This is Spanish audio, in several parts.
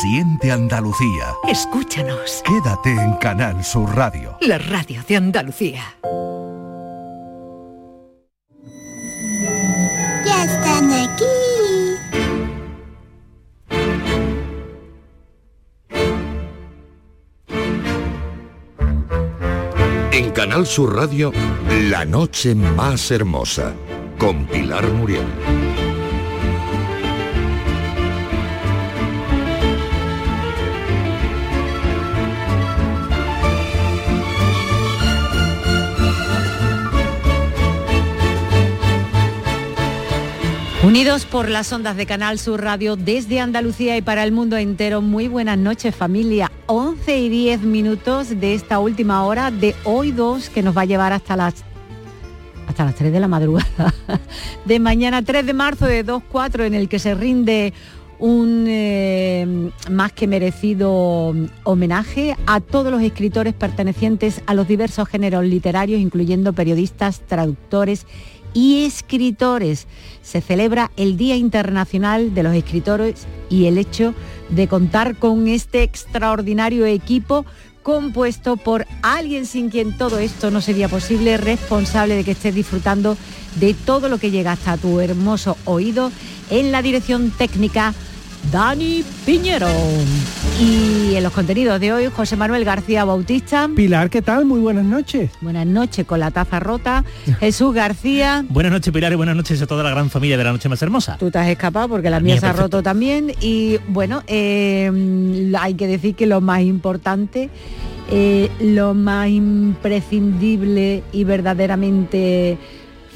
Siente Andalucía. Escúchanos. Quédate en Canal Sur Radio. La radio de Andalucía. Ya están aquí. En Canal Sur Radio, La Noche Más Hermosa, con Pilar Muriel. Unidos por las ondas de Canal Sur Radio desde Andalucía y para el mundo entero, muy buenas noches familia. 11 y 10 minutos de esta última hora de hoy 2 que nos va a llevar hasta las hasta las 3 de la madrugada de mañana 3 de marzo de 2.4 en el que se rinde un eh, más que merecido homenaje a todos los escritores pertenecientes a los diversos géneros literarios, incluyendo periodistas, traductores y escritores. Se celebra el Día Internacional de los Escritores y el hecho de contar con este extraordinario equipo compuesto por alguien sin quien todo esto no sería posible, responsable de que estés disfrutando de todo lo que llega hasta tu hermoso oído en la dirección técnica Dani Piñero. Y en los contenidos de hoy, José Manuel García Bautista. Pilar, ¿qué tal? Muy buenas noches. Buenas noches con la taza rota. Jesús García. Buenas noches, Pilar, y buenas noches a toda la gran familia de la noche más hermosa. Tú te has escapado porque la, mía, mía, se ha roto también. Y bueno, eh, hay que decir que lo más importante, eh, lo más imprescindible y verdaderamente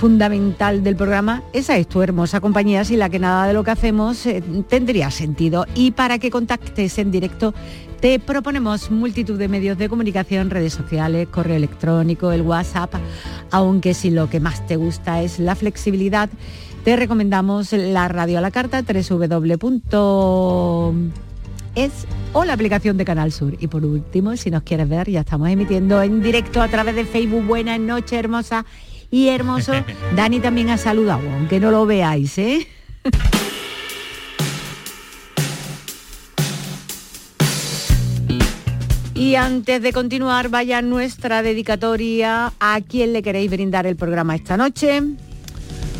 fundamental del programa, esa es tu hermosa compañía, sin la que nada de lo que hacemos eh, tendría sentido. Y para que contactes en directo, te proponemos multitud de medios de comunicación, redes sociales, correo electrónico, el WhatsApp, aunque si lo que más te gusta es la flexibilidad, te recomendamos la radio a la carta www es o la aplicación de Canal Sur. Y por último, si nos quieres ver, ya estamos emitiendo en directo a través de Facebook. Buenas noches, hermosa y hermoso. Dani también ha saludado, aunque no lo veáis, ¿eh? Y antes de continuar, vaya nuestra dedicatoria a quién le queréis brindar el programa esta noche.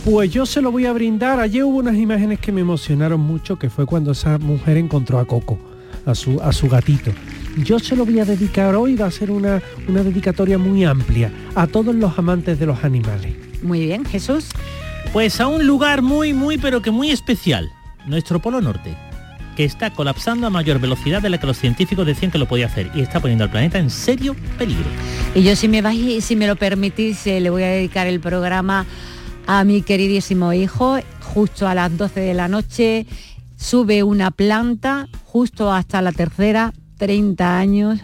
Pues yo se lo voy a brindar. Ayer hubo unas imágenes que me emocionaron mucho, que fue cuando esa mujer encontró a Coco, a su, a su gatito. Yo se lo voy a dedicar hoy, va a ser una, una dedicatoria muy amplia a todos los amantes de los animales. Muy bien, Jesús. Pues a un lugar muy, muy, pero que muy especial, nuestro Polo Norte, que está colapsando a mayor velocidad de la que los científicos decían que lo podía hacer y está poniendo al planeta en serio peligro. Y yo si me vais, si me lo permitís, eh, le voy a dedicar el programa a mi queridísimo hijo. Justo a las 12 de la noche sube una planta, justo hasta la tercera, 30 años.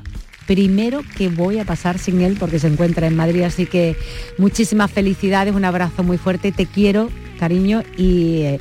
Primero que voy a pasar sin él porque se encuentra en Madrid, así que muchísimas felicidades, un abrazo muy fuerte, te quiero, cariño, y eh,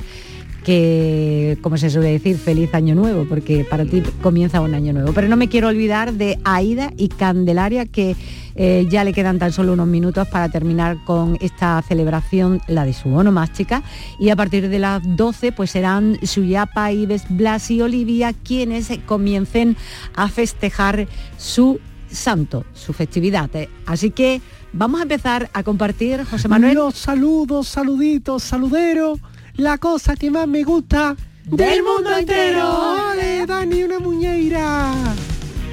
que, como se suele decir, feliz año nuevo, porque para ti comienza un año nuevo. Pero no me quiero olvidar de Aida y Candelaria, que eh, ya le quedan tan solo unos minutos para terminar con esta celebración, la de su onomástica, y a partir de las 12 pues serán Suyapa, Ives, Blas y Olivia quienes comiencen a festejar su santo, su festividad. Así que vamos a empezar a compartir, José Manuel. Los saludos, saluditos, saluderos, la cosa que más me gusta Del mundo entero. ¡Ole, Dani, una muñeira!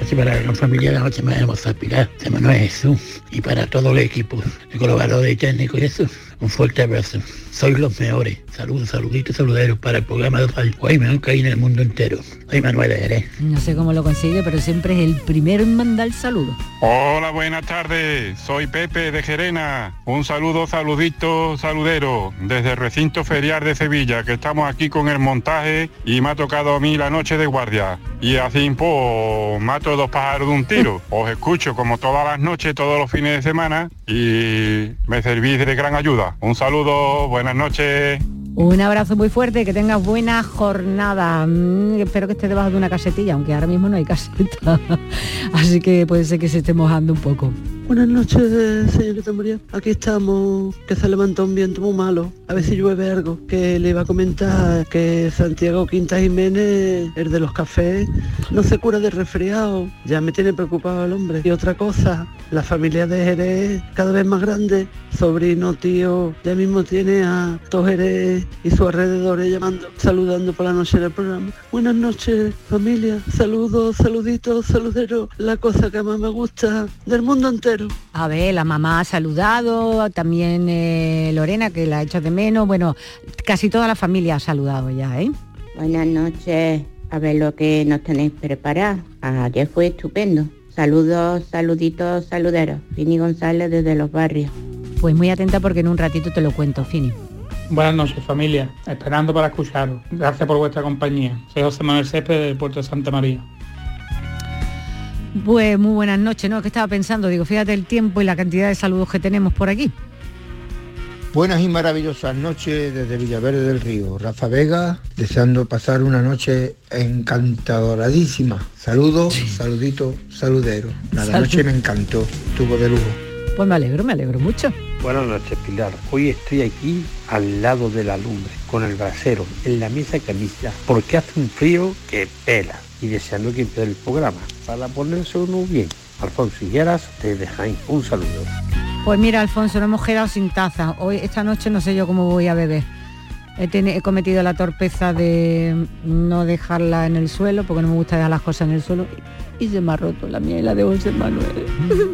Así para la gran familia de la noche más hermosa, Pilar, de Manuel Jesús, y para todo el equipo de colaboradores y técnicos y eso, un fuerte abrazo. Sois los mejores. Saludos, saluditos, saluderos para el programa de hoy. Hoy mejor que hay en el mundo entero. Soy Manuel de Jerez. No sé cómo lo consigue, pero siempre es el primero en mandar el saludo. Hola, buenas tardes. Soy Pepe de Gerena. Un saludo, saludito, saludero, desde el recinto ferial de Sevilla, que estamos aquí con el montaje y me ha tocado a mí la noche de guardia. Y así, pues, mato dos pájaros de un tiro. Os escucho como todas las noches, todos los fines de semana y me servís de gran ayuda. Un saludo, buenas noches. Un abrazo muy fuerte, que tengas buena jornada. Mm, espero que esté debajo de una casetilla, aunque ahora mismo no hay caseta. Así que puede ser que se esté mojando un poco. Buenas noches, señorita María. Aquí estamos, que se levantó un viento muy malo. A ver si llueve algo. Que le iba a comentar que Santiago Quinta Jiménez, el de los cafés, no se cura de resfriado. Ya me tiene preocupado el hombre. Y otra cosa, la familia de Jerez cada vez más grande. Sobrino, tío, ya mismo tiene a todos Jerez y sus alrededores llamando, saludando por la noche del programa. Buenas noches, familia. Saludos, saluditos, saluderos. La cosa que más me gusta del mundo entero. A ver, la mamá ha saludado, también eh, Lorena, que la ha hecho de menos. Bueno, casi toda la familia ha saludado ya, ¿eh? Buenas noches. A ver lo que nos tenéis preparado. Ayer fue estupendo. Saludos, saluditos, saluderos. Fini González desde los barrios. Pues muy atenta porque en un ratito te lo cuento, Fini. Buenas noches familia, esperando para escucharos. Gracias por vuestra compañía. Soy José Manuel Césped del Puerto de Santa María. Pues muy buenas noches, ¿no? Que estaba pensando, digo, fíjate el tiempo y la cantidad de saludos que tenemos por aquí. Buenas y maravillosas noches desde Villaverde del Río. Rafa Vega, deseando pasar una noche encantadoradísima. Saludos, saluditos, saludero. La Salud. noche me encantó, tuvo de lujo. Pues me alegro, me alegro mucho. Buenas noches, Pilar. Hoy estoy aquí al lado de la lumbre, con el brasero, en la mesa camisa, porque hace un frío que pela. Y deseando que empiece el programa, para ponerse uno bien. Alfonso Higueras, desde Jaén. Un saludo. Pues mira, Alfonso, no hemos quedado sin taza. Hoy, esta noche, no sé yo cómo voy a beber. He cometido la torpeza de no dejarla en el suelo, porque no me gusta dejar las cosas en el suelo. Y se me ha roto la mía y la de José Manuel.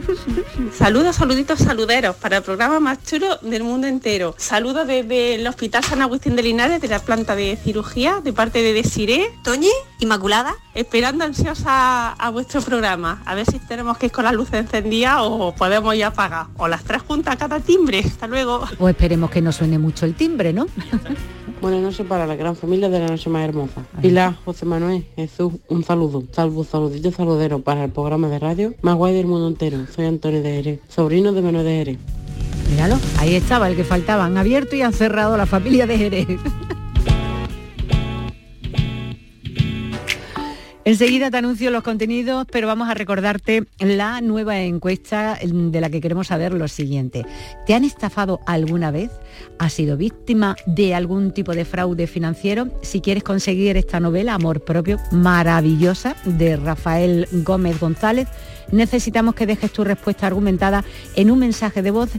Saludos, saluditos, saluderos para el programa más chulo del mundo entero. Saludos desde el Hospital San Agustín de Linares, de la planta de cirugía, de parte de Desiré. Toñi, Inmaculada. Esperando ansiosa a vuestro programa. A ver si tenemos que ir con la luz encendida o podemos ya apagar. O las tres juntas a cada timbre. Hasta luego. O esperemos que no suene mucho el timbre, ¿no? Buenas noches para la gran familia de la noche más hermosa. Pilar, José Manuel, Jesús, un saludo. Salvo, saludito, saludero para el programa de radio más guay del mundo entero. Soy Antonio de Jerez, sobrino de Manuel de Jerez. Míralo, ahí estaba el que faltaba. Han abierto y han cerrado la familia de Jerez. Enseguida te anuncio los contenidos, pero vamos a recordarte la nueva encuesta de la que queremos saber lo siguiente. ¿Te han estafado alguna vez? ¿Has sido víctima de algún tipo de fraude financiero? Si quieres conseguir esta novela, Amor Propio, maravillosa, de Rafael Gómez González, necesitamos que dejes tu respuesta argumentada en un mensaje de voz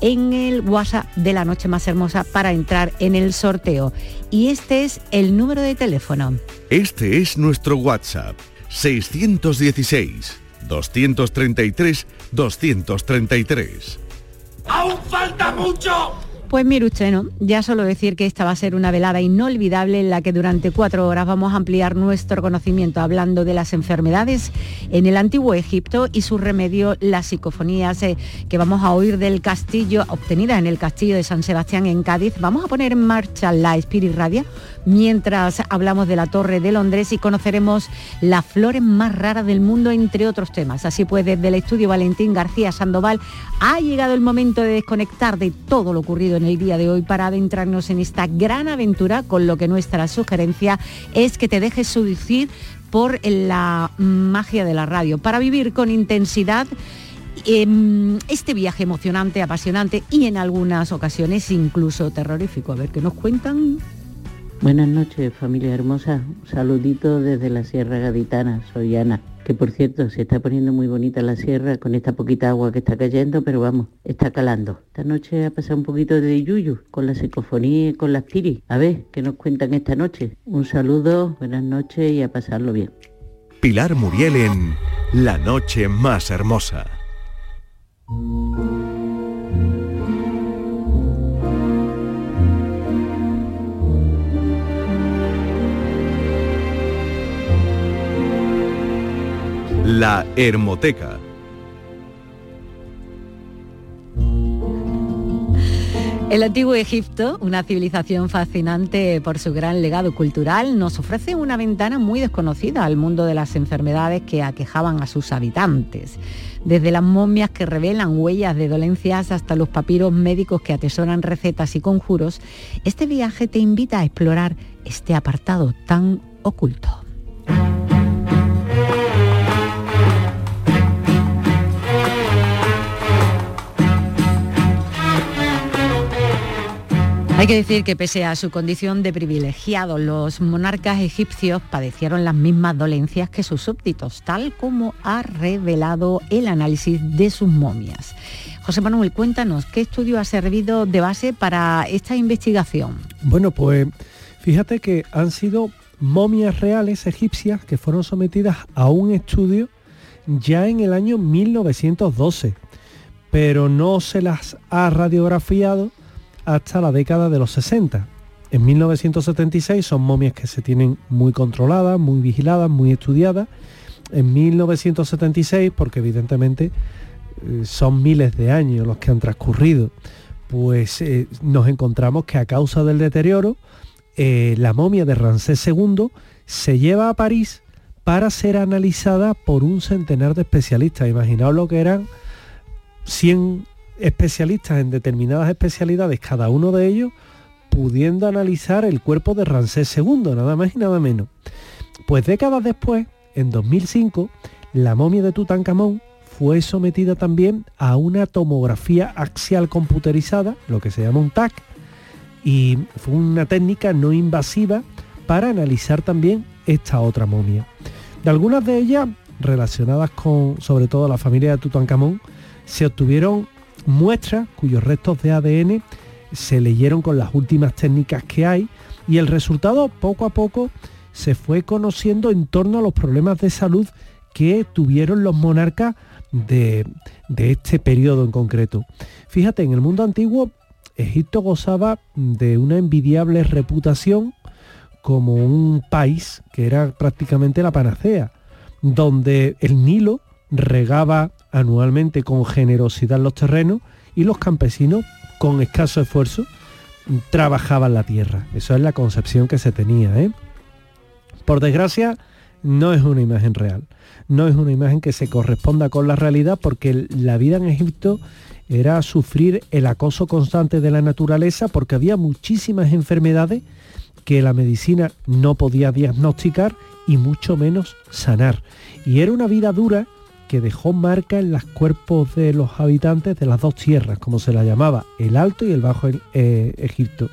en el WhatsApp de la noche más hermosa para entrar en el sorteo. Y este es el número de teléfono. Este es nuestro WhatsApp. 616 233 233. ¡Aún falta mucho! Pues mire usted, ¿no? Ya solo decir que esta va a ser una velada inolvidable en la que durante cuatro horas vamos a ampliar nuestro conocimiento hablando de las enfermedades en el antiguo Egipto y su remedio, las psicofonías eh, que vamos a oír del castillo, obtenidas en el castillo de San Sebastián en Cádiz. Vamos a poner en marcha la Spirit Radio mientras hablamos de la Torre de Londres y conoceremos las flores más raras del mundo, entre otros temas. Así pues, desde el estudio Valentín García Sandoval ha llegado el momento de desconectar de todo lo ocurrido en el día de hoy para adentrarnos en esta gran aventura, con lo que nuestra sugerencia es que te dejes seducir por la magia de la radio, para vivir con intensidad em, este viaje emocionante, apasionante y en algunas ocasiones incluso terrorífico. A ver qué nos cuentan. Buenas noches, familia hermosa. Un saludito desde la Sierra Gaditana. Soy Ana. Que por cierto, se está poniendo muy bonita la sierra con esta poquita agua que está cayendo, pero vamos, está calando. Esta noche ha pasado un poquito de yuyu con la psicofonía y con las tiris. A ver, ¿qué nos cuentan esta noche? Un saludo, buenas noches y a pasarlo bien. Pilar Muriel en La Noche Más Hermosa. La Hermoteca. El antiguo Egipto, una civilización fascinante por su gran legado cultural, nos ofrece una ventana muy desconocida al mundo de las enfermedades que aquejaban a sus habitantes. Desde las momias que revelan huellas de dolencias hasta los papiros médicos que atesoran recetas y conjuros, este viaje te invita a explorar este apartado tan oculto. Hay que decir que pese a su condición de privilegiado, los monarcas egipcios padecieron las mismas dolencias que sus súbditos, tal como ha revelado el análisis de sus momias. José Manuel, cuéntanos, ¿qué estudio ha servido de base para esta investigación? Bueno, pues fíjate que han sido momias reales egipcias que fueron sometidas a un estudio ya en el año 1912, pero no se las ha radiografiado hasta la década de los 60. En 1976 son momias que se tienen muy controladas, muy vigiladas, muy estudiadas. En 1976, porque evidentemente eh, son miles de años los que han transcurrido, pues eh, nos encontramos que a causa del deterioro, eh, la momia de Ramsés II se lleva a París para ser analizada por un centenar de especialistas. Imaginaos lo que eran 100 especialistas en determinadas especialidades, cada uno de ellos pudiendo analizar el cuerpo de Ramsés II, nada más y nada menos. Pues décadas después, en 2005, la momia de Tutankamón fue sometida también a una tomografía axial computerizada, lo que se llama un TAC, y fue una técnica no invasiva para analizar también esta otra momia. De algunas de ellas, relacionadas con sobre todo la familia de Tutankamón, se obtuvieron muestras cuyos restos de ADN se leyeron con las últimas técnicas que hay y el resultado poco a poco se fue conociendo en torno a los problemas de salud que tuvieron los monarcas de, de este periodo en concreto. Fíjate, en el mundo antiguo Egipto gozaba de una envidiable reputación como un país que era prácticamente la panacea, donde el Nilo regaba anualmente con generosidad los terrenos y los campesinos con escaso esfuerzo trabajaban la tierra. Eso es la concepción que se tenía. ¿eh? Por desgracia, no es una imagen real. No es una imagen que se corresponda con la realidad porque la vida en Egipto era sufrir el acoso constante de la naturaleza porque había muchísimas enfermedades que la medicina no podía diagnosticar y mucho menos sanar. Y era una vida dura que dejó marca en los cuerpos de los habitantes de las dos tierras, como se la llamaba, el Alto y el Bajo eh, Egipto.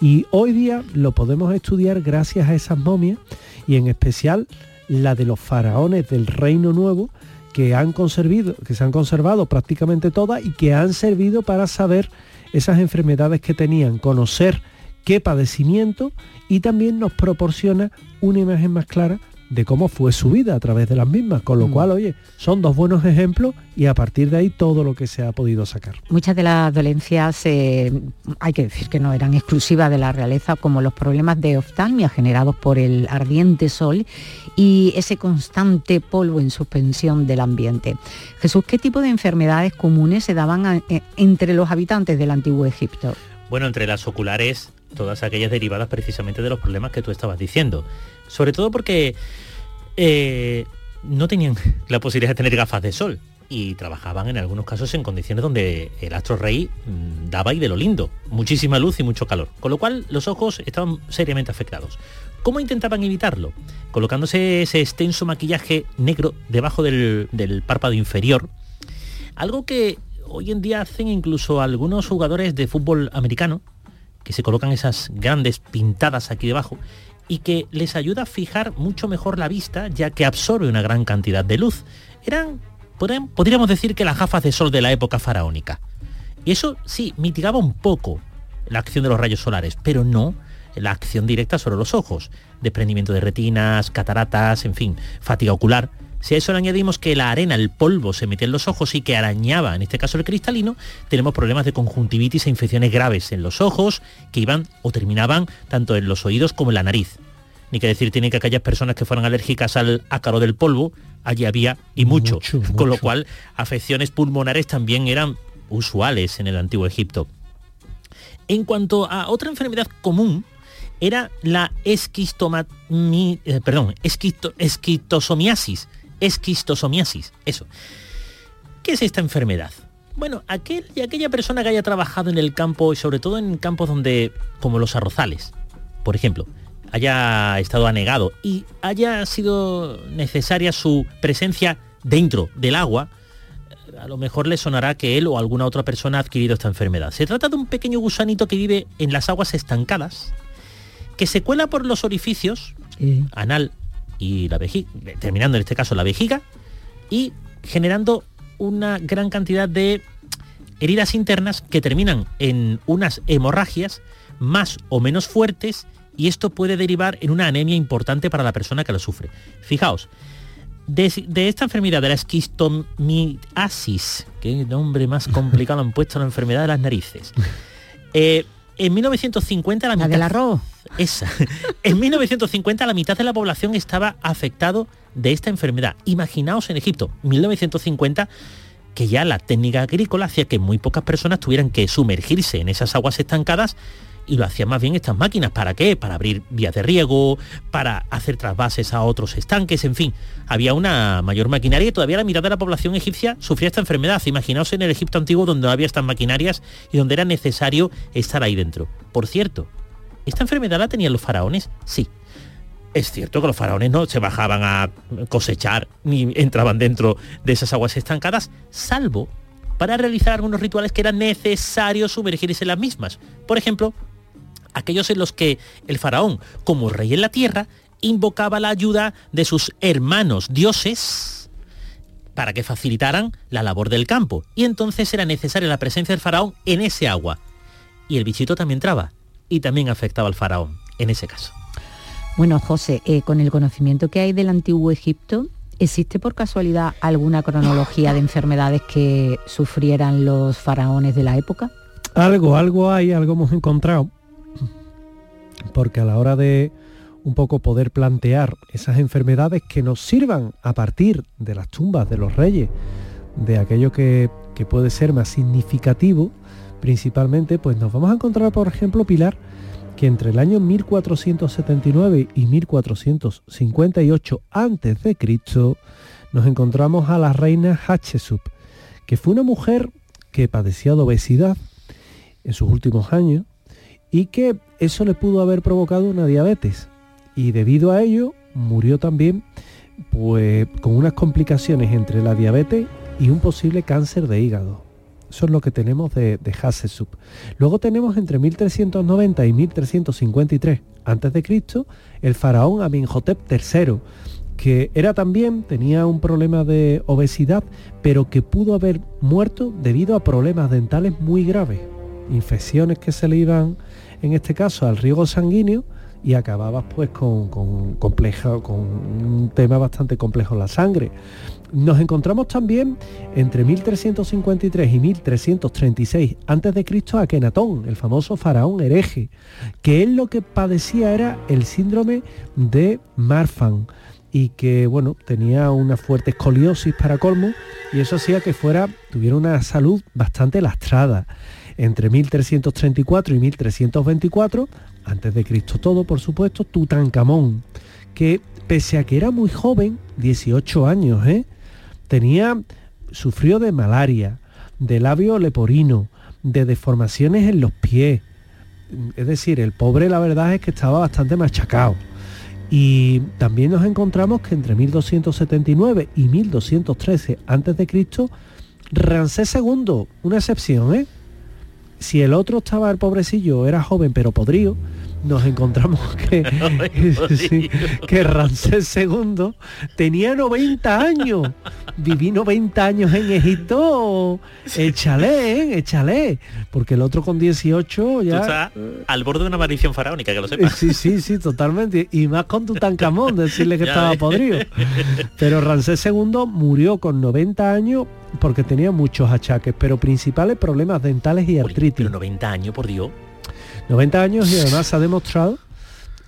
Y hoy día lo podemos estudiar gracias a esas momias y en especial la de los faraones del Reino Nuevo, que, han conservado, que se han conservado prácticamente todas y que han servido para saber esas enfermedades que tenían, conocer qué padecimiento y también nos proporciona una imagen más clara de cómo fue su vida a través de las mismas, con lo mm. cual, oye, son dos buenos ejemplos y a partir de ahí todo lo que se ha podido sacar. Muchas de las dolencias, eh, hay que decir que no eran exclusivas de la realeza, como los problemas de oftalmia generados por el ardiente sol y ese constante polvo en suspensión del ambiente. Jesús, ¿qué tipo de enfermedades comunes se daban eh, entre los habitantes del antiguo Egipto? Bueno, entre las oculares, todas aquellas derivadas precisamente de los problemas que tú estabas diciendo sobre todo porque eh, no tenían la posibilidad de tener gafas de sol y trabajaban en algunos casos en condiciones donde el astro rey mm, daba y de lo lindo, muchísima luz y mucho calor, con lo cual los ojos estaban seriamente afectados. ¿Cómo intentaban evitarlo? Colocándose ese extenso maquillaje negro debajo del, del párpado inferior, algo que hoy en día hacen incluso algunos jugadores de fútbol americano, que se colocan esas grandes pintadas aquí debajo y que les ayuda a fijar mucho mejor la vista ya que absorbe una gran cantidad de luz. Eran, podríamos decir que las gafas de sol de la época faraónica. Y eso sí, mitigaba un poco la acción de los rayos solares, pero no la acción directa sobre los ojos. Desprendimiento de retinas, cataratas, en fin, fatiga ocular. Si a eso le añadimos que la arena, el polvo, se metía en los ojos y que arañaba, en este caso el cristalino, tenemos problemas de conjuntivitis e infecciones graves en los ojos que iban o terminaban tanto en los oídos como en la nariz. Ni que decir tiene que aquellas personas que fueran alérgicas al ácaro del polvo, allí había y mucho, con lo cual afecciones pulmonares también eran usuales en el antiguo Egipto. En cuanto a otra enfermedad común, era la esquistoma, eh, perdón, esquistosomiasis, esquistosomiasis, eso. ¿Qué es esta enfermedad? Bueno, aquel y aquella persona que haya trabajado en el campo y sobre todo en campos donde, como los arrozales, por ejemplo, haya estado anegado y haya sido necesaria su presencia dentro del agua, a lo mejor le sonará que él o alguna otra persona ha adquirido esta enfermedad. Se trata de un pequeño gusanito que vive en las aguas estancadas, que se cuela por los orificios anal y la vejiga, terminando en este caso la vejiga, y generando una gran cantidad de heridas internas que terminan en unas hemorragias más o menos fuertes y esto puede derivar en una anemia importante para la persona que lo sufre. Fijaos, de, de esta enfermedad de la esquistomiasis, qué nombre más complicado han puesto a la enfermedad de las narices. Eh, en 1950 la, La mitad, del arroz. esa. En 1950 la mitad de la población estaba afectado de esta enfermedad. Imaginaos en Egipto, 1950 que ya la técnica agrícola hacía que muy pocas personas tuvieran que sumergirse en esas aguas estancadas y lo hacían más bien estas máquinas. ¿Para qué? Para abrir vías de riego, para hacer trasvases a otros estanques, en fin. Había una mayor maquinaria y todavía la mitad de la población egipcia sufría esta enfermedad. Imaginaos en el Egipto antiguo donde no había estas maquinarias y donde era necesario estar ahí dentro. Por cierto, ¿esta enfermedad la tenían los faraones? Sí. Es cierto que los faraones no se bajaban a cosechar ni entraban dentro de esas aguas estancadas, salvo para realizar algunos rituales que era necesario sumergirse en las mismas. Por ejemplo, aquellos en los que el faraón, como rey en la tierra, invocaba la ayuda de sus hermanos dioses para que facilitaran la labor del campo. Y entonces era necesaria la presencia del faraón en ese agua. Y el bichito también entraba y también afectaba al faraón en ese caso. Bueno, José, eh, con el conocimiento que hay del antiguo Egipto, ¿existe por casualidad alguna cronología de enfermedades que sufrieran los faraones de la época? Algo, algo hay, algo hemos encontrado. Porque a la hora de un poco poder plantear esas enfermedades que nos sirvan a partir de las tumbas de los reyes, de aquello que, que puede ser más significativo, principalmente, pues nos vamos a encontrar, por ejemplo, Pilar, que entre el año 1479 y 1458 a.C. nos encontramos a la reina Hatshepsut, que fue una mujer que padecía de obesidad en sus últimos años y que eso le pudo haber provocado una diabetes y debido a ello murió también pues con unas complicaciones entre la diabetes y un posible cáncer de hígado. Eso es lo que tenemos de, de. Luego tenemos entre 1390 y 1353 a.C. el faraón Amenhotep III, que era también, tenía un problema de obesidad, pero que pudo haber muerto debido a problemas dentales muy graves. Infecciones que se le iban, en este caso, al riego sanguíneo y acababas pues con, compleja, con un tema bastante complejo la sangre. Nos encontramos también entre 1353 y 1336 a.C. a Kenatón, el famoso faraón hereje, que él lo que padecía era el síndrome de Marfan y que bueno, tenía una fuerte escoliosis para colmo y eso hacía que fuera tuviera una salud bastante lastrada. Entre 1334 y 1324, antes de Cristo todo, por supuesto, Tutankamón, que pese a que era muy joven, 18 años, ¿eh? tenía, sufrió de malaria, de labio leporino, de deformaciones en los pies. Es decir, el pobre la verdad es que estaba bastante machacado. Y también nos encontramos que entre 1279 y 1213 a.C., Ramsés II, una excepción, ¿eh? Si el otro estaba, el pobrecillo, era joven pero podrido, nos encontramos que, sí, que Ramsés II tenía 90 años. Viví 90 años en Egipto. Échale, ¿eh? échale. Porque el otro con 18 ya... Tú estás al borde de una maldición faraónica, que lo sepas. Sí, sí, sí, totalmente. Y más con Tutankamón, decirle que Ya estaba ves. podrido. Pero Ramsés II murió con 90 años porque tenía muchos achaques, pero principales problemas dentales y artritis. Pero 90 años, por Dios. 90 años y además se ha demostrado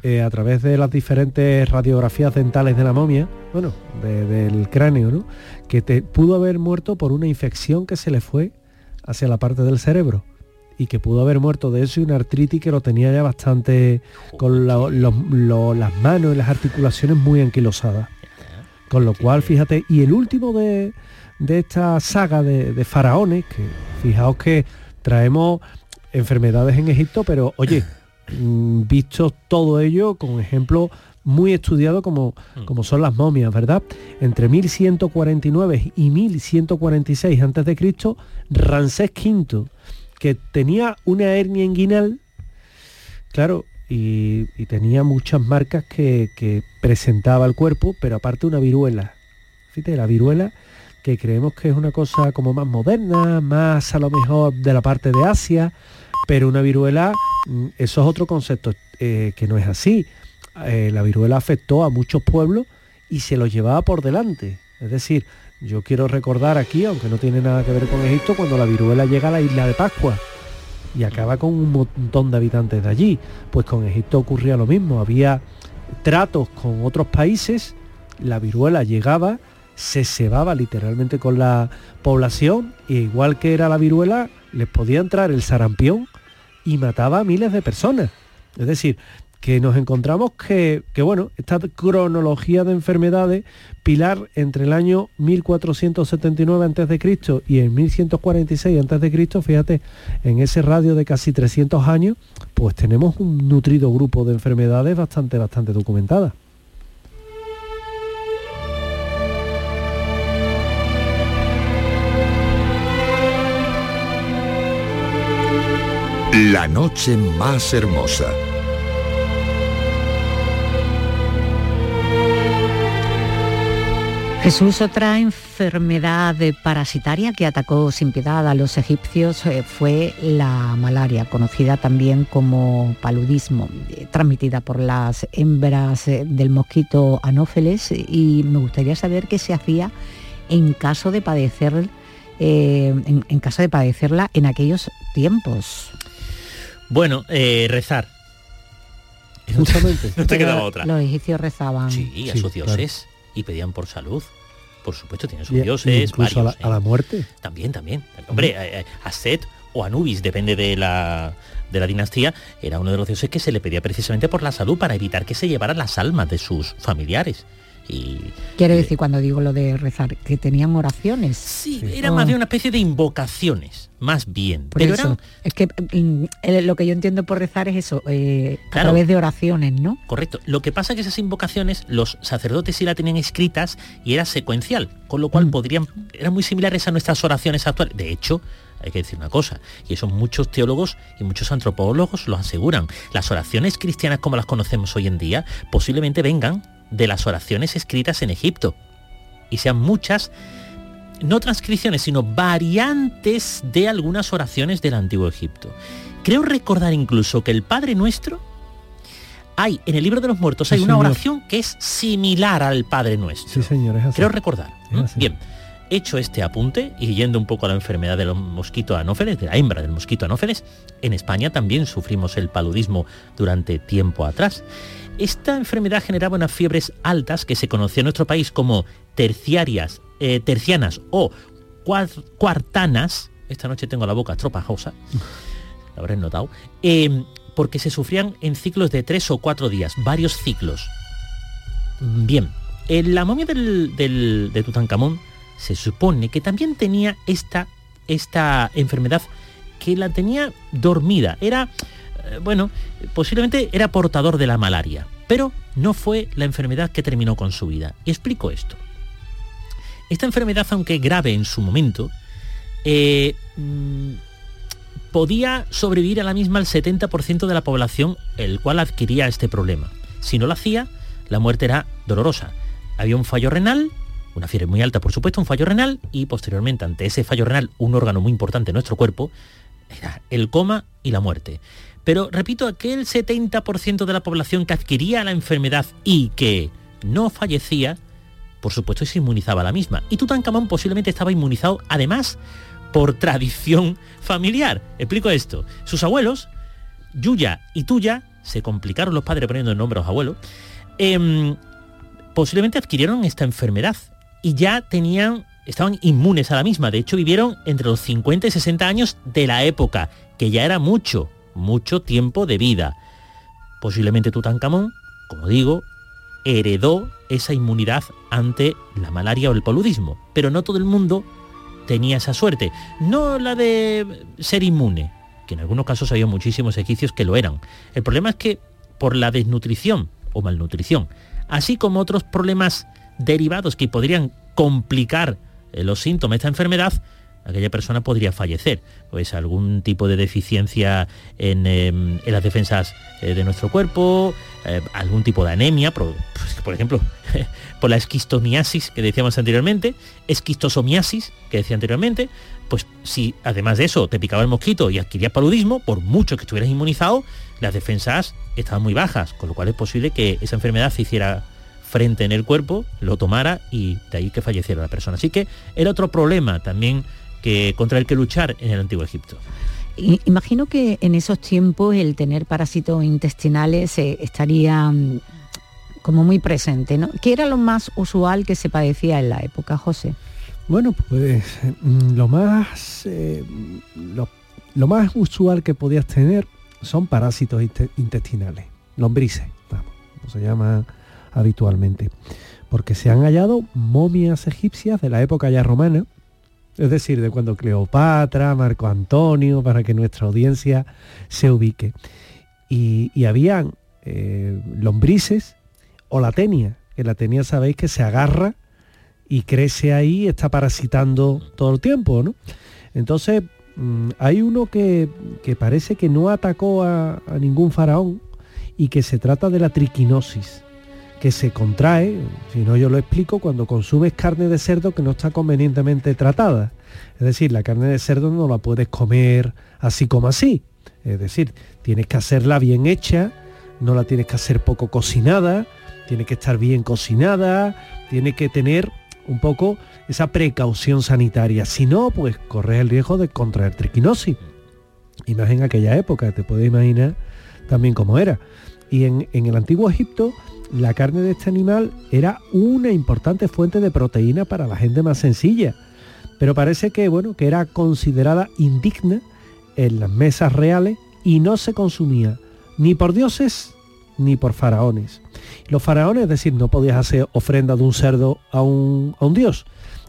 eh, a través de las diferentes radiografías dentales de la momia, bueno, de- del cráneo, ¿no? que te, pudo haber muerto por una infección que se le fue hacia la parte del cerebro y que pudo haber muerto de eso y una artritis que lo tenía ya bastante con la- los- lo- las manos y las articulaciones muy anquilosadas. Con lo cual, fíjate, y el último de, de esta saga de, de faraones, que fijaos que traemos enfermedades en Egipto, pero oye, mm, visto todo ello con ejemplos muy estudiado como, como son las momias, ¿verdad? Entre 1149 y 1146 a.C., Ramsés V, que tenía una hernia inguinal, claro, y, y tenía muchas marcas que, que presentaba el cuerpo, pero aparte una viruela. Fíjate, la viruela que creemos que es una cosa como más moderna, más a lo mejor de la parte de Asia, pero una viruela, mm, eso es otro concepto eh, que no es así. Eh, la viruela afectó a muchos pueblos y se los llevaba por delante. Es decir, yo quiero recordar aquí, aunque no tiene nada que ver con Egipto, cuando la viruela llega a la isla de Pascua y acaba con un montón de habitantes de allí. Pues con Egipto ocurría lo mismo, había tratos con otros países, la viruela llegaba, se cebaba literalmente con la población e igual que era la viruela, les podía entrar el sarampión y mataba a miles de personas. Es decir, que nos encontramos que, que, bueno, esta cronología de enfermedades, Pilar, entre el año 1479 a.C. y el 1146 a.C., fíjate, en ese radio de casi 300 años, pues tenemos un nutrido grupo de enfermedades bastante, bastante documentadas. La noche más hermosa. Jesús, otra enfermedad parasitaria que atacó sin piedad a los egipcios eh, fue la malaria, conocida también como paludismo, eh, transmitida por las hembras eh, del mosquito anófeles y me gustaría saber qué se hacía en caso de padecer en, en, caso de padecerla en aquellos tiempos. Bueno, rezar. Justamente. no te quedaba otra. Los egipcios rezaban. Sí, a sus dioses claro. y pedían por salud por supuesto, tiene sus y, dioses. Incluso varios, a, la, a, la, muerte. También, también. Hombre, eh, a Set o Anubis, depende de la, de la dinastía, era uno de los dioses que se le pedía precisamente por la salud para evitar que se llevaran las almas de sus familiares. Y, Quiero decir, cuando digo lo de rezar, que tenían oraciones. Sí, era oh. más bien una especie de invocaciones, más bien. Por Pero eso, eran... es que mm, lo que yo entiendo por rezar es eso, eh, a través de oraciones, ¿no? Correcto. Lo que pasa es que esas invocaciones, los sacerdotes sí la tenían escritas y era secuencial, con lo cual mm. podrían, eran muy similares a nuestras oraciones actuales. De hecho, hay que decir una cosa, y eso muchos teólogos y muchos antropólogos lo aseguran. Las oraciones cristianas como las conocemos hoy en día posiblemente vengan de las oraciones escritas en Egipto. Y sean muchas, no transcripciones, sino variantes de algunas oraciones del antiguo Egipto. Creo recordar incluso que el Padre Nuestro, hay en el libro de los muertos, hay sí, una señor. oración que es similar al Padre Nuestro. Sí, señor, es así. Creo recordar. Es así. Bien. Hecho este apunte y yendo un poco a la enfermedad de los mosquitos anófeles, de la hembra del mosquito anófeles, en España también sufrimos el paludismo durante tiempo atrás. Esta enfermedad generaba unas fiebres altas que se conocía en nuestro país como terciarias, eh, tercianas o cuartanas. Esta noche tengo la boca estropajosa, lo habréis notado. Eh, porque se sufrían en ciclos de tres o cuatro días, varios ciclos. Bien, en la momia del, de Tutankamón se supone que también tenía esta, esta enfermedad que la tenía dormida. Era bueno, posiblemente era portador de la malaria, pero no fue la enfermedad que terminó con su vida. Y explico esto. Esta enfermedad, aunque grave en su momento, eh, mm, podía sobrevivir a la misma el 70% de la población el cual adquiría este problema. Si no lo hacía, la muerte era dolorosa. Había un fallo renal, una fiebre muy alta por supuesto, un fallo renal y posteriormente ante ese fallo renal, un órgano muy importante en nuestro cuerpo, era el coma y la muerte. Pero repito, aquel 70% de la población que adquiría la enfermedad y que no fallecía, por supuesto se inmunizaba a la misma. Y Tutankamón posiblemente estaba inmunizado además por tradición familiar. Explico esto. Sus abuelos, Yuya y Tuya, se complicaron los padres poniendo el nombre a los abuelos, eh, posiblemente adquirieron esta enfermedad y ya tenían, estaban inmunes a la misma. De hecho, vivieron entre los 50 y 60 años de la época, que ya era mucho mucho tiempo de vida. Posiblemente Tutankamón, como digo, heredó esa inmunidad ante la malaria o el paludismo, pero no todo el mundo tenía esa suerte. No la de ser inmune, que en algunos casos había muchísimos egipcios que lo eran. El problema es que por la desnutrición o malnutrición, así como otros problemas derivados que podrían complicar eh, los síntomas de esta enfermedad, aquella persona podría fallecer. Pues algún tipo de deficiencia en, em, las defensas eh, de nuestro cuerpo, eh, algún tipo de anemia, por, pues, por ejemplo, por la esquistomiasis que decíamos anteriormente, esquistosomiasis que decía anteriormente, pues si además de eso te picaba el mosquito y adquirías paludismo, por mucho que estuvieras inmunizado, las defensas estaban muy bajas, con lo cual es posible que esa enfermedad se hiciera frente en el cuerpo, lo tomara y de ahí que falleciera la persona. Así que era otro problema también que contra el que luchar en el antiguo Egipto. Imagino que en esos tiempos el tener parásitos intestinales eh, estaría mm, como muy presente, ¿no? ¿Qué era lo más usual que se padecía en la época, José? Bueno, pues mm, lo más eh, lo, lo más usual que podías tener son parásitos inte- intestinales, lombrices, vamos, como se llaman habitualmente, porque se han hallado momias egipcias de la época ya romana, es decir, de cuando Cleopatra, Marco Antonio, para que nuestra audiencia se ubique. Y, habían eh, lombrices o la tenia, que la tenia sabéis que se agarra y crece ahí, está parasitando todo el tiempo, ¿no? Entonces, mm, hay uno que, que parece que no atacó a, a ningún faraón y que se trata de la triquinosis, que se contrae, si no yo lo explico, cuando consumes carne de cerdo que no está convenientemente tratada. Es decir, la carne de cerdo no la puedes comer así como así. Es decir, tienes que hacerla bien hecha, no la tienes que hacer poco cocinada, tiene que estar bien cocinada, tiene que tener un poco esa precaución sanitaria. Si no, pues corres el riesgo de contraer triquinosis. Y en aquella época, te puedes imaginar también cómo era. Y en el antiguo Egipto, la carne de este animal era una importante fuente de proteína para la gente más sencilla. Pero parece que, bueno, que era considerada indigna en las mesas reales y no se consumía ni por dioses ni por faraones. Los faraones, es decir, no podías hacer ofrenda de un cerdo a un, a un dios.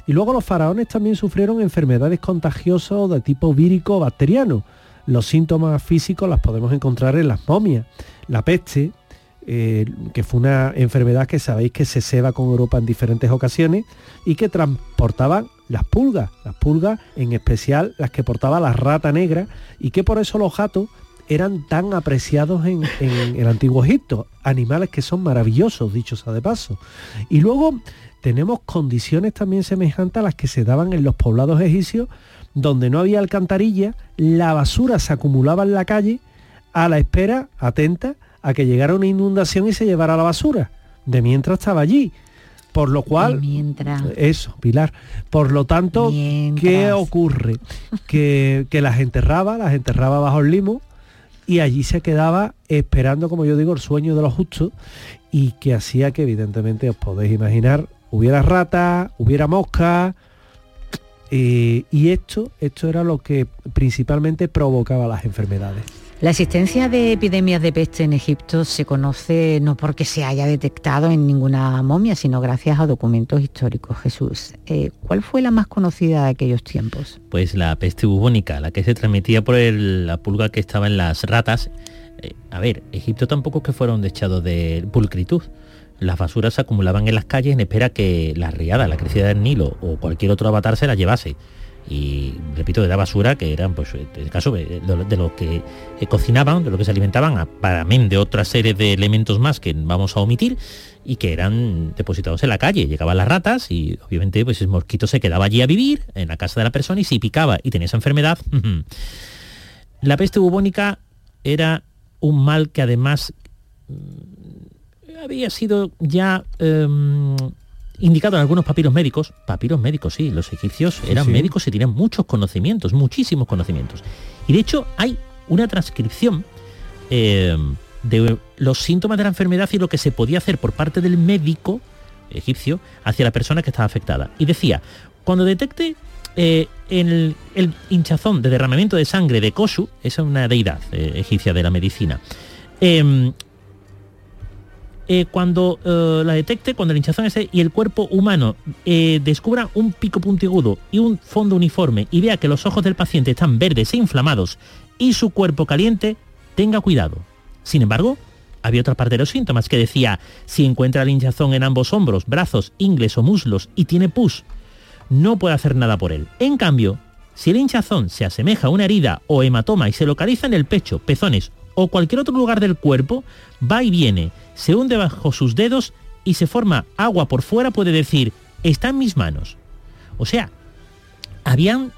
Y luego los faraones también sufrieron enfermedades contagiosas de tipo vírico o bacteriano. Los síntomas físicos las podemos encontrar en las momias. La peste, eh, que fue una enfermedad que sabéis que se ceba con Europa en diferentes ocasiones y que transportaban las pulgas, las pulgas en especial las que portaba la rata negra y que por eso los gatos eran tan apreciados en, el antiguo Egipto, animales que son maravillosos, dicho sea de paso. Y luego tenemos condiciones también semejantes a las que se daban en los poblados egipcios, donde no había alcantarilla, la basura se acumulaba en la calle a la espera, atenta, a que llegara una inundación y se llevara la basura. De mientras estaba allí. Por lo cual... mientras... Eso, Pilar. Por lo tanto, ¿qué ocurre? Que, que las enterraba, las enterraba bajo el limo y allí se quedaba esperando, como yo digo, el sueño de los justos y que hacía que evidentemente os podéis imaginar, hubiera rata, hubiera mosca, eh, y esto, esto era lo que principalmente provocaba las enfermedades. La existencia de epidemias de peste en Egipto se conoce no porque se haya detectado en ninguna momia, sino gracias a documentos históricos. Jesús, eh, ¿cuál fue la más conocida de aquellos tiempos? Pues la peste bubónica, la que se transmitía por la pulga que estaba en las ratas. Eh, a ver, Egipto tampoco es que fuera un dechado de pulcritud. Las basuras se acumulaban en las calles en espera que la riada, la crecida del Nilo o cualquier otro avatar se la llevase. Y repito, era basura que eran, pues, en el caso de, de de lo que eh, cocinaban, de lo que se alimentaban, a- para men de otra serie de elementos más que vamos a omitir y que eran depositados en la calle. Llegaban las ratas y obviamente pues el mosquito se quedaba allí a vivir en la casa de la persona y si picaba y tenía esa enfermedad, la peste bubónica era un mal que además mm, había sido ya em, indicado en algunos papiros médicos. Papiros médicos, sí, los egipcios eran sí. médicos y tenían muchos conocimientos, muchísimos conocimientos. Y de hecho hay una transcripción em, de los síntomas de la enfermedad y lo que se podía hacer por parte del médico egipcio hacia la persona que estaba afectada. Y decía, cuando detecte eh, el, el hinchazón de derramamiento de sangre de Koshu, esa es una deidad eh, egipcia de la medicina, em, eh, cuando eh, la detecte, cuando el hinchazón ese y el cuerpo humano eh, descubra un pico puntiagudo y un fondo uniforme y vea que los ojos del paciente están verdes e inflamados y su cuerpo caliente, tenga cuidado. Sin embargo, había otra parte de los síntomas que decía, si encuentra la hinchazón en ambos hombros, brazos, ingles o muslos y tiene pus, no puede hacer nada por él. En cambio, si el hinchazón se asemeja a una herida o hematoma y se localiza en el pecho, pezones o cualquier otro lugar del cuerpo, va y viene, se hunde bajo sus dedos y se forma agua por fuera, puede decir, está en mis manos. O sea, habían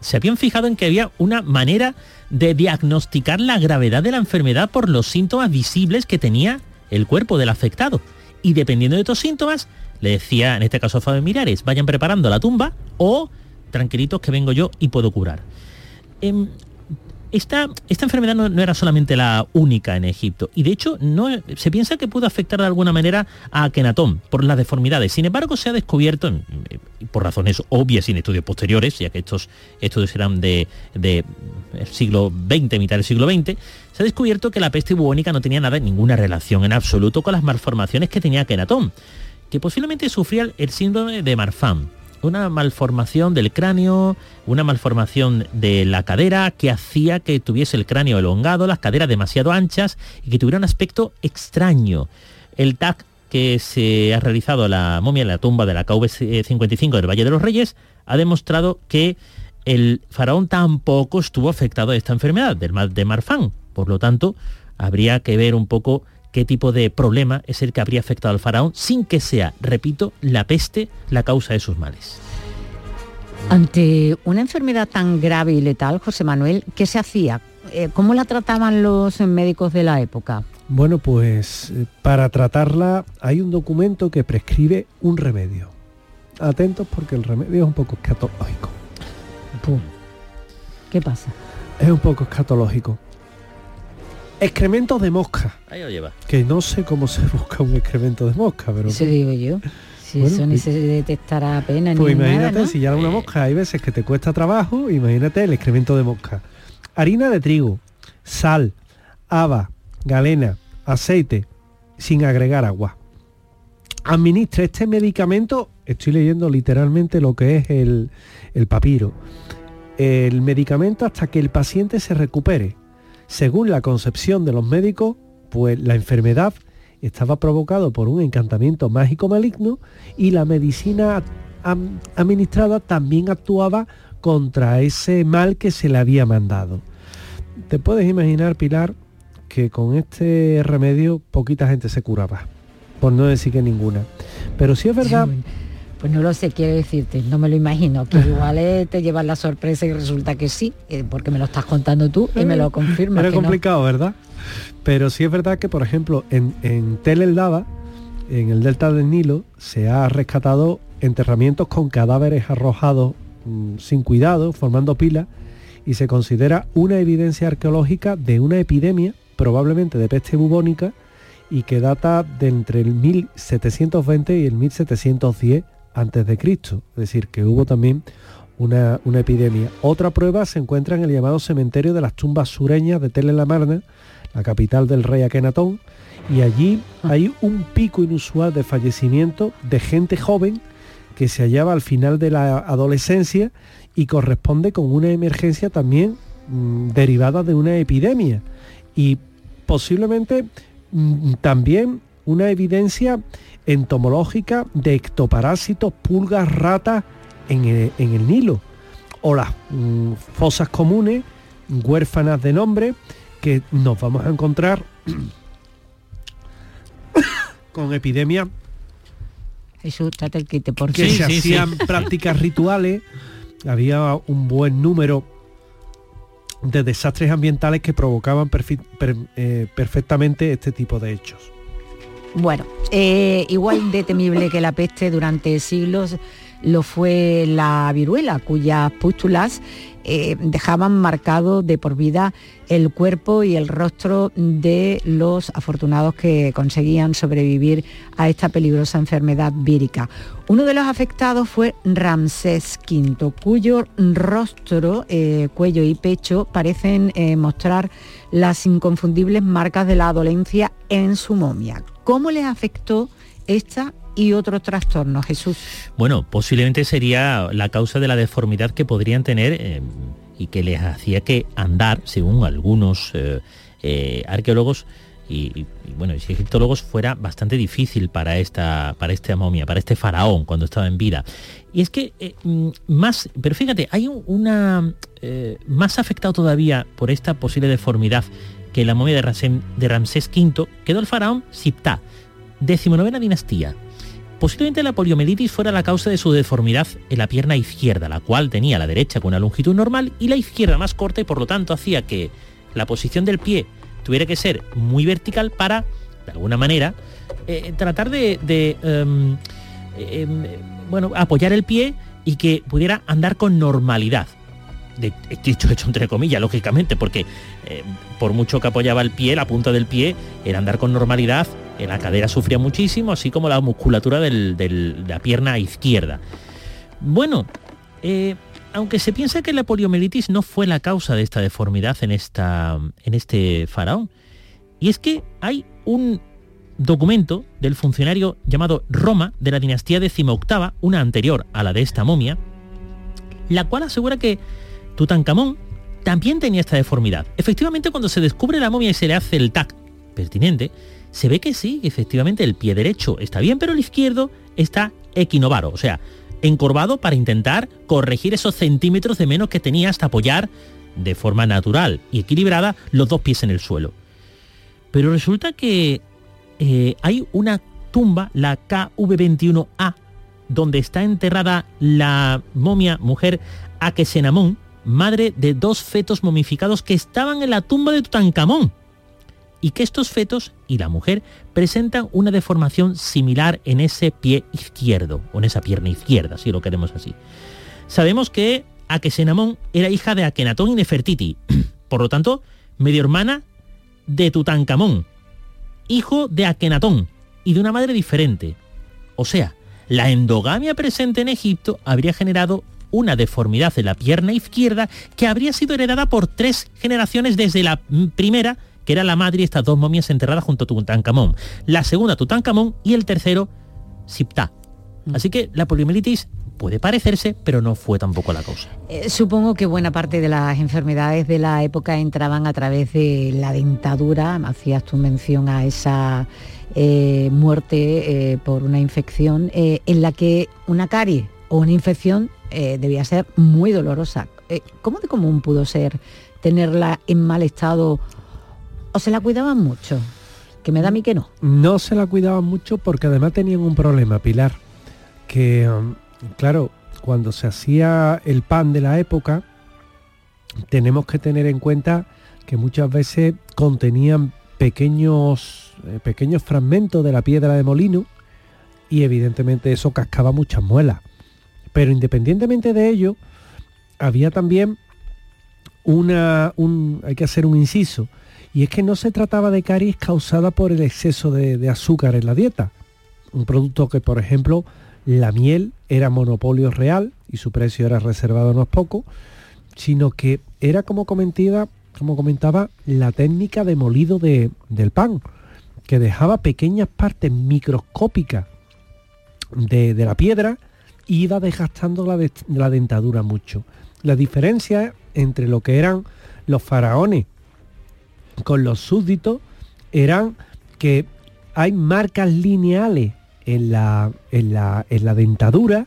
se habían fijado en que había una manera de diagnosticar la gravedad de la enfermedad por los síntomas visibles que tenía el cuerpo del afectado. Y dependiendo de estos síntomas, le decía en este caso a Fabio Mirares, vayan preparando la tumba o tranquilitos que vengo yo y puedo curar. Em, esta, enfermedad no, era solamente la única en Egipto y de hecho no, se piensa que pudo afectar de alguna manera a Akenatón por las deformidades. Sin embargo, se ha descubierto, por razones obvias en estudios posteriores, ya que estos estudios eran de, de siglo XX, mitad del siglo XX, se ha descubierto que la peste bubónica no tenía nada, ninguna relación en absoluto con las malformaciones que tenía Akenatón, que posiblemente sufría el síndrome de Marfan una malformación del cráneo, una malformación de la cadera que hacía que tuviese el cráneo elongado, las caderas demasiado anchas y que tuviera un aspecto extraño. El TAC que se ha realizado la momia en la tumba de la KV-55 del Valle de los Reyes ha demostrado que el faraón tampoco estuvo afectado a esta enfermedad del mal de Marfan. Por lo tanto, habría que ver un poco qué tipo de problema es el que habría afectado al faraón sin que sea, repito, la peste la causa de sus males. Ante una enfermedad tan grave y letal, José Manuel, ¿qué se hacía? Eh, ¿Cómo la trataban los médicos de la época? Bueno, pues eh, para tratarla hay un documento que prescribe un remedio. Atentos porque el remedio es un poco escatológico. ¿Qué pasa? Es un poco escatológico. Excrementos de mosca. Ahí lo lleva. Que no sé cómo se busca un excremento de mosca, pero... Eso digo yo. Si eso ni se detectará apenas Pues ni imagínate, nada, ¿no? si ya una mosca hay veces que te cuesta trabajo, imagínate el excremento de mosca. Harina de trigo, sal, haba, galena, aceite, sin agregar agua. Administra este medicamento, estoy leyendo literalmente lo que es el, el papiro, el medicamento hasta que el paciente se recupere. Según la concepción de los médicos, pues la enfermedad estaba provocado por un encantamiento mágico maligno y la medicina administrada también actuaba contra ese mal que se le había mandado. Te puedes imaginar, Pilar, que con este remedio poquita gente se curaba, por no decir que ninguna. Pero sí es verdad... Pues no lo sé, quiero decirte, no me lo imagino, que igual eh, te llevas la sorpresa y resulta que sí, eh, porque me lo estás contando tú y me lo confirmas. Era que no. complicado, ¿verdad? Pero sí es verdad que, por ejemplo, en, en Tel El Daba, en el delta del Nilo, se ha rescatado enterramientos con cadáveres arrojados mm, sin cuidado, formando pilas, y se considera una evidencia arqueológica de una epidemia, probablemente de peste bubónica, y que data de entre el 1720 y el 1710 antes de Cristo, es decir, que hubo también una, una epidemia. Otra prueba se encuentra en el llamado cementerio de las tumbas sureñas de Tel el Amarna, la capital del rey Akenatón, y allí hay un pico inusual de fallecimiento de gente joven que se hallaba al final de la adolescencia y corresponde con una emergencia también mm, derivada de una epidemia. Y posiblemente mm, también una evidencia entomológica de ectoparásitos, pulgas, ratas en el, en el Nilo o las mm, fosas comunes huérfanas de nombre que nos vamos a encontrar con epidemias Jesús, trate el quite, por que sí, se sí, sí. hacían prácticas rituales, había un buen número de desastres ambientales que provocaban perfi- per- eh, perfectamente este tipo de hechos. Bueno, eh, igual de temible que la peste durante siglos lo fue la viruela, cuyas pústulas eh, dejaban marcado de por vida el cuerpo y el rostro de los afortunados que conseguían sobrevivir a esta peligrosa enfermedad vírica. Uno de los afectados fue Ramsés V, cuyo rostro, eh, cuello y pecho parecen mostrar las inconfundibles marcas de la dolencia en su momia. ¿Cómo les afectó esta y otros trastornos, Jesús? Bueno, posiblemente sería la causa de la deformidad que podrían tener eh, y que les hacía que andar, según algunos eh, eh, arqueólogos, y, bueno, egiptólogos fuera bastante difícil para esta, para momia, para este faraón cuando estaba en vida. Y es que mm, más, pero fíjate, hay una más afectado todavía por esta posible deformidad que la momia de, Ramsés, V quedó el faraón Siptah, decimonovena dinastía. Posiblemente la poliomielitis fuera la causa de su deformidad en la pierna izquierda, la cual tenía la derecha con una longitud normal y la izquierda más corta y por lo tanto hacía que la posición del pie tuviera que ser muy vertical para, de alguna manera, eh, tratar de, de em, em, bueno, apoyar el pie y que pudiera andar con normalidad. De, dicho hecho entre comillas, lógicamente, porque eh, por mucho que apoyaba el pie, la punta del pie, era andar con normalidad, eh, la cadera sufría muchísimo, así como la musculatura del- de la pierna izquierda. Bueno, eh, aunque se piensa que la poliomielitis no fue la causa de esta deformidad en, esta, en este faraón, y es que hay un documento del funcionario llamado Roma de la dinastía decimoctava, una anterior a la de esta momia, la cual asegura que Tutankamón también tenía esta deformidad. Efectivamente, cuando se descubre la momia y se le hace el TAC pertinente, se ve que sí, efectivamente el pie derecho está bien, pero el izquierdo está equinovaro, o sea, encorvado para intentar corregir esos centímetros de menos que tenía hasta apoyar de forma natural y equilibrada los dos pies en el suelo. Pero resulta que eh, hay una tumba, la KV21A, donde está enterrada la momia mujer Akesenamón, madre de dos fetos momificados que estaban en la tumba de Tutankamón. Y que estos fetos y la mujer presentan una deformación similar en ese pie izquierdo, o en esa pierna izquierda, si lo queremos así. Sabemos que Akesenamón era hija de Akenatón y Nefertiti, por lo tanto, medio hermana de Tutankamón, hijo de Akenatón y de una madre diferente. O sea, la endogamia presente en Egipto habría generado una deformidad de la pierna izquierda que habría sido heredada por tres generaciones desde la mm, primera, que era la madre y estas dos momias enterradas junto a Tutankamón, la segunda Tutankamón y el tercero Siptah. Así que la poliomielitis puede parecerse, pero no fue tampoco la causa. Eh, supongo que buena parte de las enfermedades de la época entraban a través de la dentadura. Hacías tu mención a esa eh, muerte eh, por una infección en la que una caries o una infección eh, debía ser muy dolorosa. Eh, ¿Cómo de común pudo ser tenerla en mal estado o se la cuidaban mucho? Que me da a mí que no. No se la cuidaban mucho porque además tenían un problema, Pilar, que um, claro, cuando se hacía el pan de la época, tenemos que tener en cuenta que muchas veces contenían pequeños, eh, pequeños fragmentos de la piedra de molino y evidentemente eso cascaba muchas muelas. Pero independientemente de ello, había también una, un, hay que hacer un inciso, y es que no se trataba de caries causada por el exceso de, azúcar en la dieta. Un producto que, por ejemplo, la miel era monopolio real y su precio era reservado no es poco, sino que era como comentaba, como comentaba la técnica de molido de- del pan, que dejaba pequeñas partes microscópicas de, de la piedra iba desgastando la, la dentadura mucho. La diferencia entre lo que eran los faraones con los súbditos eran que hay marcas lineales en la, en la, en la dentadura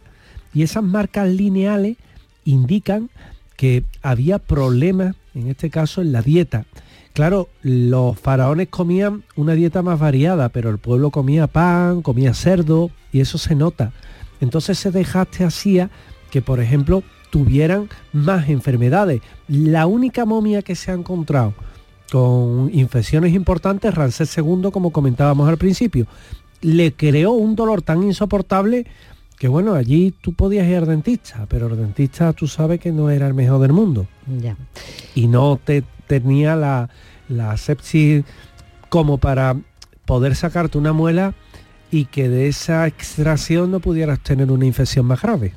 y esas marcas lineales indican que había problemas, en este caso, en la dieta. Claro, los faraones comían una dieta más variada, pero el pueblo comía pan, comía cerdo y eso se nota. Entonces ese desgaste hacía que, por ejemplo, tuvieran más enfermedades. La única momia que se ha encontrado con infecciones importantes, Ramsés II, como comentábamos al principio, le creó un dolor tan insoportable que bueno, allí tú podías ir al dentista, pero el dentista tú sabes que no era el mejor del mundo. Ya. Y no te tenía la, la sepsis como para poder sacarte una muela y que de esa extracción no pudieras tener una infección más grave.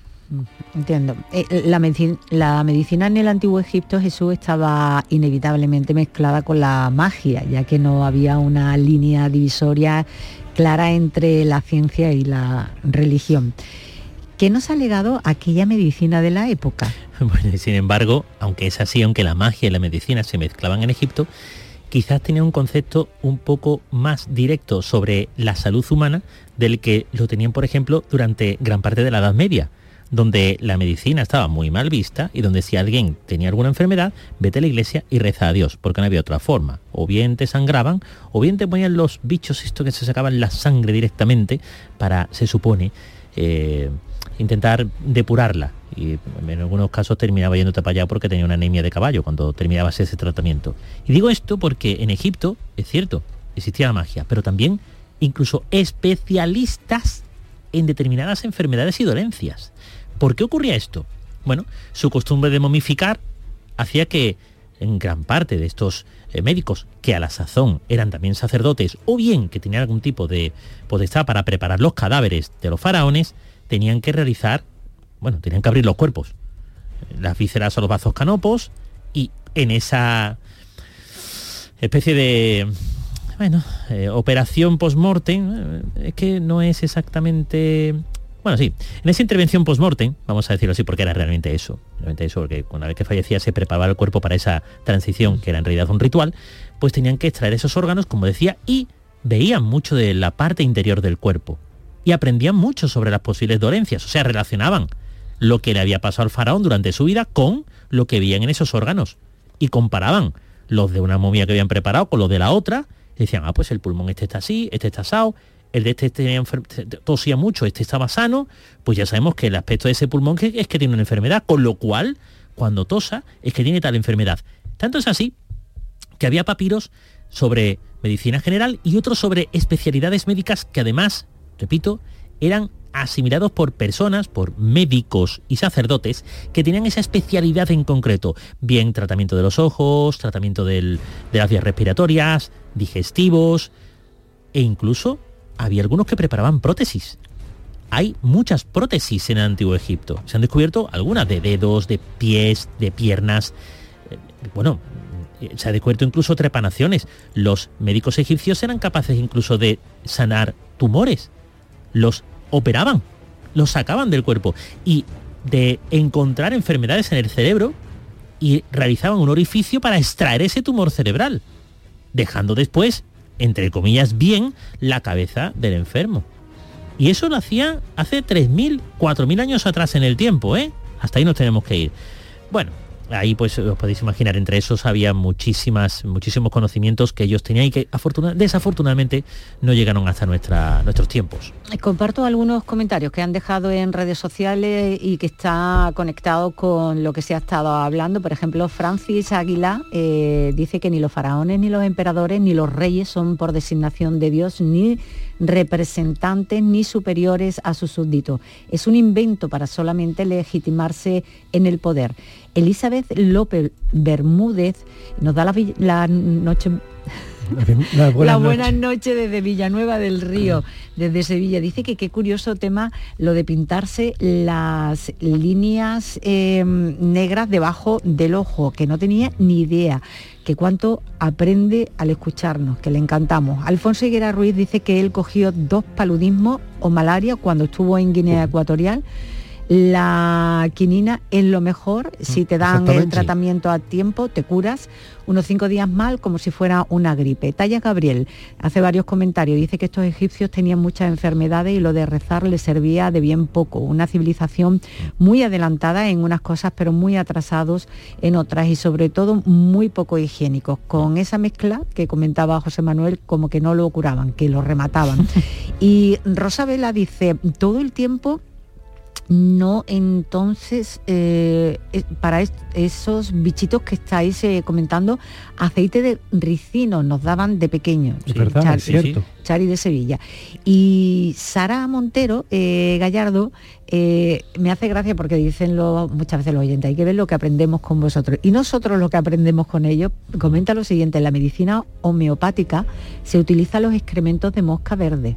Entiendo. Eh, la, medici- la medicina en el antiguo Egipto, Jesús, estaba inevitablemente mezclada con la magia, ya que no había una línea divisoria clara entre la ciencia y la religión. ¿Qué nos ha legado aquella medicina de la época? Bueno, y sin embargo, aunque es así, aunque la magia y la medicina se mezclaban en Egipto, quizás tenía un concepto un poco más directo sobre la salud humana del que lo tenían, por ejemplo, durante gran parte de la Edad Media donde la medicina estaba muy mal vista y donde si alguien tenía alguna enfermedad, vete a la iglesia y reza a Dios, porque no había otra forma. O bien te sangraban, o bien te ponían los bichos esto que se sacaban la sangre directamente para, se supone, eh, intentar depurarla. Y en algunos casos terminaba yéndote para allá porque tenía una anemia de caballo cuando terminabas ese tratamiento. Y digo esto porque en Egipto, es cierto, existía la magia, pero también incluso especialistas en determinadas enfermedades y dolencias. ¿Por qué ocurría esto? Bueno, su costumbre de momificar hacía que en gran parte de estos eh, médicos, que a la sazón eran también sacerdotes, o bien que tenían algún tipo de potestad para preparar los cadáveres de los faraones, tenían que realizar, bueno, tenían que abrir los cuerpos, las vísceras o los vasos canopos, y en esa especie de, bueno, eh, operación post-mortem, eh, es que no es exactamente bueno, sí, en esa intervención post-mortem, vamos a decirlo así, porque era realmente eso, realmente eso, porque una vez que fallecía se preparaba el cuerpo para esa transición, que era en realidad un ritual, pues tenían que extraer esos órganos, como decía, y veían mucho de la parte interior del cuerpo. Y aprendían mucho sobre las posibles dolencias, o sea, relacionaban lo que le había pasado al faraón durante su vida con lo que veían en esos órganos. Y comparaban los de una momia que habían preparado con los de la otra, y decían, ah, pues el pulmón este está así, este está asado, el de este tenía tosía mucho, este estaba sano, pues ya sabemos que el aspecto de ese pulmón es que tiene una enfermedad, con lo cual, cuando tosa, es que tiene tal enfermedad. Tanto es así que había papiros sobre medicina general y otros sobre especialidades médicas que además, repito, eran asimilados por personas, por médicos y sacerdotes que tenían esa especialidad en concreto, bien tratamiento de los ojos, tratamiento de las vías respiratorias, digestivos e incluso había algunos que preparaban prótesis. Hay muchas prótesis en el Antiguo Egipto. Se han descubierto algunas de dedos, de pies, de piernas. Eh, bueno, eh, se ha descubierto incluso trepanaciones. Los médicos egipcios eran capaces incluso de sanar tumores. Los operaban, los sacaban del cuerpo y de encontrar enfermedades en el cerebro y realizaban un orificio para extraer ese tumor cerebral, dejando después entre comillas, bien la cabeza del enfermo. Y eso lo hacía hace 3.000, 4.000 años atrás en el tiempo, ¿eh? Hasta ahí nos tenemos que ir. Bueno, ahí pues os podéis imaginar, entre esos había muchísimas, muchísimos conocimientos que ellos tenían y que desafortunadamente no llegaron hasta nuestra, nuestros tiempos. Comparto algunos comentarios que han dejado en redes sociales y que está conectado con lo que se ha estado hablando. Por ejemplo, Francis Aguilar eh, dice que ni los faraones, ni los emperadores, ni los reyes son por designación de Dios, ni representantes ni superiores a sus súbditos. Es un invento para solamente legitimarse en el poder. Elizabeth López Bermúdez nos da la, noche la, buena noche desde Villanueva del Río, desde Sevilla. Dice que qué curioso tema lo de pintarse las líneas em, negras debajo del ojo, que no tenía ni idea que cuánto aprende al escucharnos, que le encantamos. Alfonso Higuera Ruiz dice que él cogió dos paludismos o malaria cuando estuvo en Guinea Ecuatorial la quinina es lo mejor, si te dan el tratamiento a tiempo, te curas unos cinco días mal como si fuera una gripe. Talla Gabriel hace varios comentarios, dice que estos egipcios tenían muchas enfermedades y lo de rezar les servía de bien poco. Una civilización muy adelantada en unas cosas, pero muy atrasados en otras y sobre todo muy poco higiénicos. Con esa mezcla que comentaba José Manuel, como que no lo curaban, que lo remataban. y Rosa Vela dice, todo el tiempo no entonces eh, eh, para esos bichitos que estáis eh, comentando aceite de ricino nos daban de pequeño. Chari de Sevilla. Y Sara Montero Gallardo eh, me hace gracia porque dicen muchas veces los oyentes, hay que ver lo que aprendemos con vosotros. Y nosotros lo que aprendemos con ellos, comenta lo siguiente, en la medicina homeopática se utilizan los excrementos de mosca verde.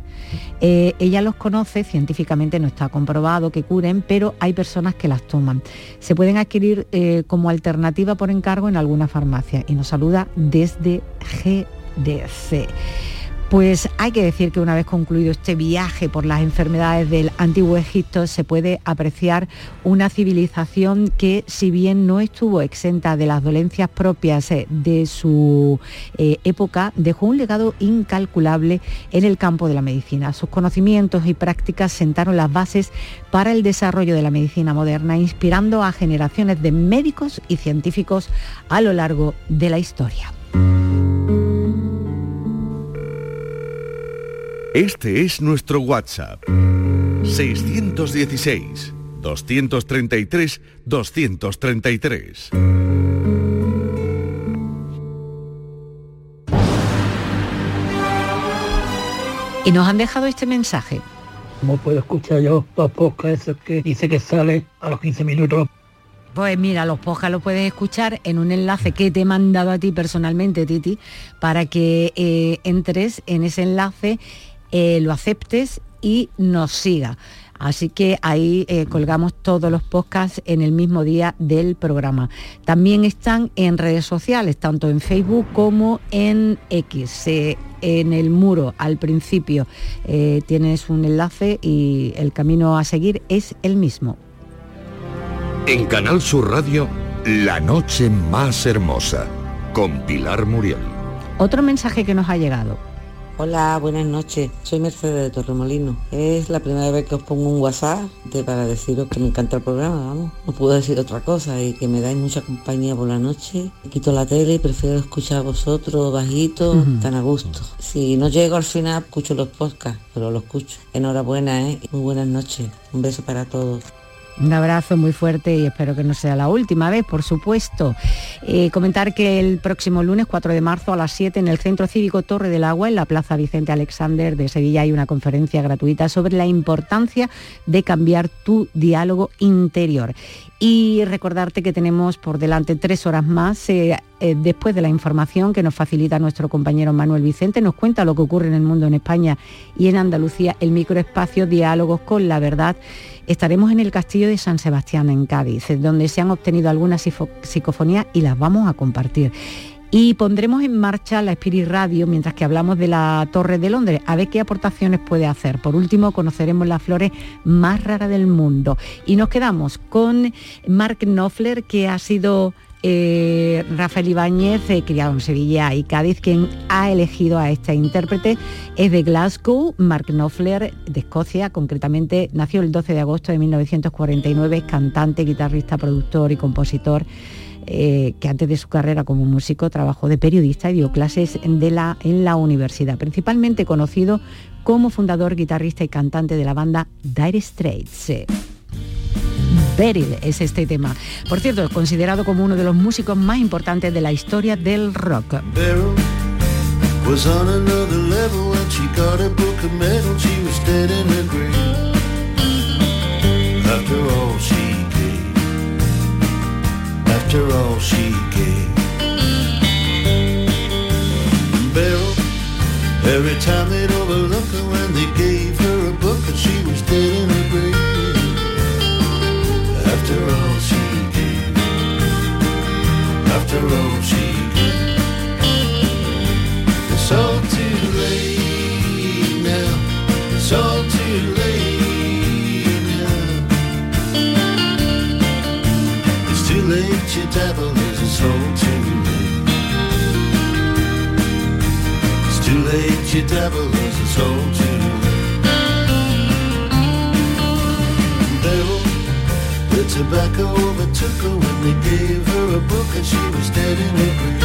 Eh, ella los conoce, científicamente no está comprobado que curen, pero hay personas que las toman. Se pueden adquirir eh, como alternativa por encargo en alguna farmacia. Y nos saluda desde GDC. Pues hay que decir que una vez concluido este viaje por las enfermedades del antiguo Egipto, se puede apreciar una civilización que, si bien no estuvo exenta de las dolencias propias eh, de su eh, época, dejó un legado incalculable en el campo de la medicina. Sus conocimientos y prácticas sentaron las bases para el desarrollo de la medicina moderna, inspirando a generaciones de médicos y científicos a lo largo de la historia. Este es nuestro WhatsApp. 616 233 233. Y nos han dejado este mensaje. ¿Cómo puedo escuchar yo los podcasts esos que dice que sale a los 15 minutos? Pues mira, los podcasts los puedes escuchar en un enlace que te he mandado a ti personalmente, Titi, para que eh, entres en ese enlace, eh, lo aceptes y nos siga. Así que ahí eh, colgamos todos los podcasts en el mismo día del programa. También están en redes sociales, tanto en Facebook como en X. Eh, en el muro al principio eh, tienes un enlace y el camino a seguir es el mismo. En Canal Sur Radio, La Noche Más Hermosa, con Pilar Muriel. Otro mensaje que nos ha llegado. Hola, buenas noches. Soy Mercedes de Torremolino. Es la primera vez que os pongo un WhatsApp de, para deciros que me encanta el programa, vamos. No puedo decir otra cosa y que me dais mucha compañía por la noche. Quito la tele y prefiero escuchar a vosotros bajito, tan a gusto. Si no llego al final, escucho los podcasts, pero lo escucho. Enhorabuena, ¿eh? Muy buenas noches. Un beso para todos. Un abrazo muy fuerte y espero que no sea la última vez, por supuesto. Eh, comentar que el próximo lunes 4 de marzo a las 7 en el Centro Cívico Torre del Agua, en la Plaza Vicente Alexander de Sevilla, hay una conferencia gratuita sobre la importancia de cambiar tu diálogo interior. Y recordarte que tenemos por delante tres horas más. eh, eh, después de la información que nos facilita nuestro compañero Manuel Vicente, nos cuenta lo que ocurre en el mundo en España y en Andalucía, el microespacio Diálogos con la Verdad. Estaremos en el Castillo de San Sebastián, en Cádiz, eh, donde se han obtenido algunas psicofonías y las vamos a compartir. Y pondremos en marcha la Spirit Radio mientras que hablamos de la Torre de Londres, a ver qué aportaciones puede hacer. Por último, conoceremos las flores más raras del mundo. Y nos quedamos con Mark Knopfler, que ha sido eh, Rafael Ibáñez, eh, criado en Sevilla y Cádiz, quien ha elegido a esta intérprete. Es de Glasgow, Mark Knopfler, de Escocia, concretamente nació el 12 de agosto de 1949, es cantante, guitarrista, productor y compositor. Eh, que antes de su carrera como músico trabajó de periodista y dio clases de la, en la universidad, principalmente conocido como fundador, guitarrista y cantante de la banda Dire Straits. Beryl es este tema. Por cierto, es considerado como uno de los músicos más importantes de la historia del rock. After all she gave. Beryl, every time they'd overlook her when they gave her a book and she was dead in her grave. After all she gave, after all she gave. It's all too late now. It's all too late late, your devil is all too late. It's too late, your devil is all too late. Devil, the tobacco overtook her when they gave her a book and she was dead in her